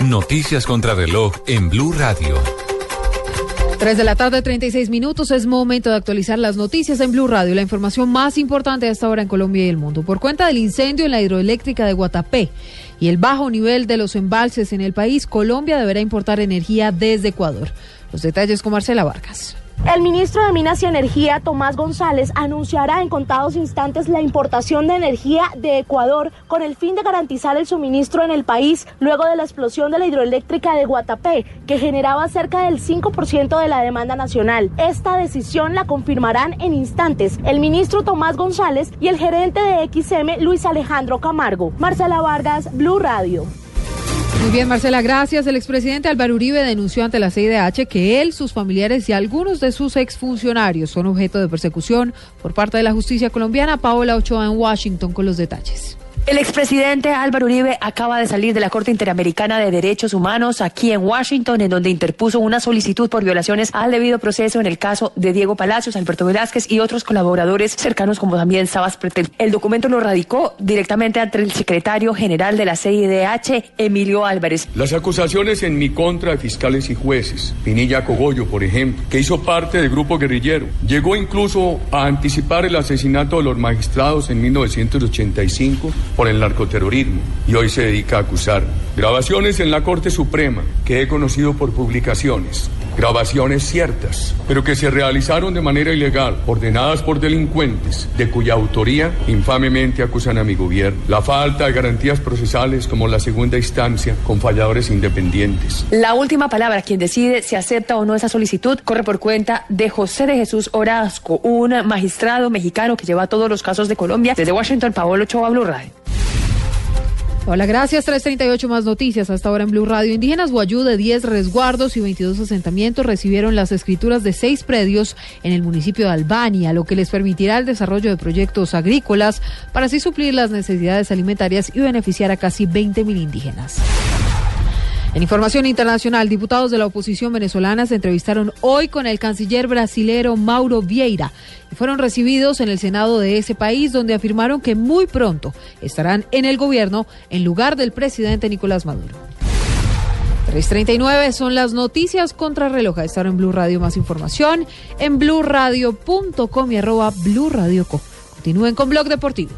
Noticias contra reloj en Blue Radio. 3 de la tarde, 36 minutos. Es momento de actualizar las noticias en Blue Radio. La información más importante hasta ahora en Colombia y el mundo. Por cuenta del incendio en la hidroeléctrica de Guatapé y el bajo nivel de los embalses en el país, Colombia deberá importar energía desde Ecuador. Los detalles con Marcela Vargas. El ministro de Minas y Energía, Tomás González, anunciará en contados instantes la importación de energía de Ecuador con el fin de garantizar el suministro en el país luego de la explosión de la hidroeléctrica de Guatapé, que generaba cerca del 5% de la demanda nacional. Esta decisión la confirmarán en instantes el ministro Tomás González y el gerente de XM, Luis Alejandro Camargo. Marcela Vargas, Blue Radio. Muy bien, Marcela, gracias. El expresidente Álvaro Uribe denunció ante la CIDH que él, sus familiares y algunos de sus exfuncionarios son objeto de persecución por parte de la justicia colombiana. Paola Ochoa en Washington con los detalles. El expresidente Álvaro Uribe acaba de salir de la Corte Interamericana de Derechos Humanos aquí en Washington, en donde interpuso una solicitud por violaciones al debido proceso en el caso de Diego Palacios, Alberto Velázquez y otros colaboradores cercanos como también Sabas Pretel. El documento lo radicó directamente ante el secretario general de la CIDH, Emilio Álvarez. Las acusaciones en mi contra de fiscales y jueces, Pinilla Cogollo, por ejemplo, que hizo parte del grupo guerrillero, llegó incluso a anticipar el asesinato de los magistrados en 1985 por el narcoterrorismo y hoy se dedica a acusar. Grabaciones en la Corte Suprema que he conocido por publicaciones. Grabaciones ciertas, pero que se realizaron de manera ilegal, ordenadas por delincuentes, de cuya autoría infamemente acusan a mi gobierno. La falta de garantías procesales como la segunda instancia con falladores independientes. La última palabra, quien decide si acepta o no esa solicitud, corre por cuenta de José de Jesús Orozco, un magistrado mexicano que lleva todos los casos de Colombia. Desde Washington, Paolo Ochoa, Blue Radio. Hola, gracias. 338 más noticias. Hasta ahora en Blue Radio. Indígenas Guayú de 10 resguardos y 22 asentamientos recibieron las escrituras de seis predios en el municipio de Albania, lo que les permitirá el desarrollo de proyectos agrícolas para así suplir las necesidades alimentarias y beneficiar a casi 20 mil indígenas. En información internacional, diputados de la oposición venezolana se entrevistaron hoy con el canciller brasilero Mauro Vieira y fueron recibidos en el Senado de ese país donde afirmaron que muy pronto estarán en el gobierno en lugar del presidente Nicolás Maduro. 3.39 son las noticias contra reloj. Estar en Blue Radio más información en blurradio.com y arroba. Continúen con Blog Deportivo.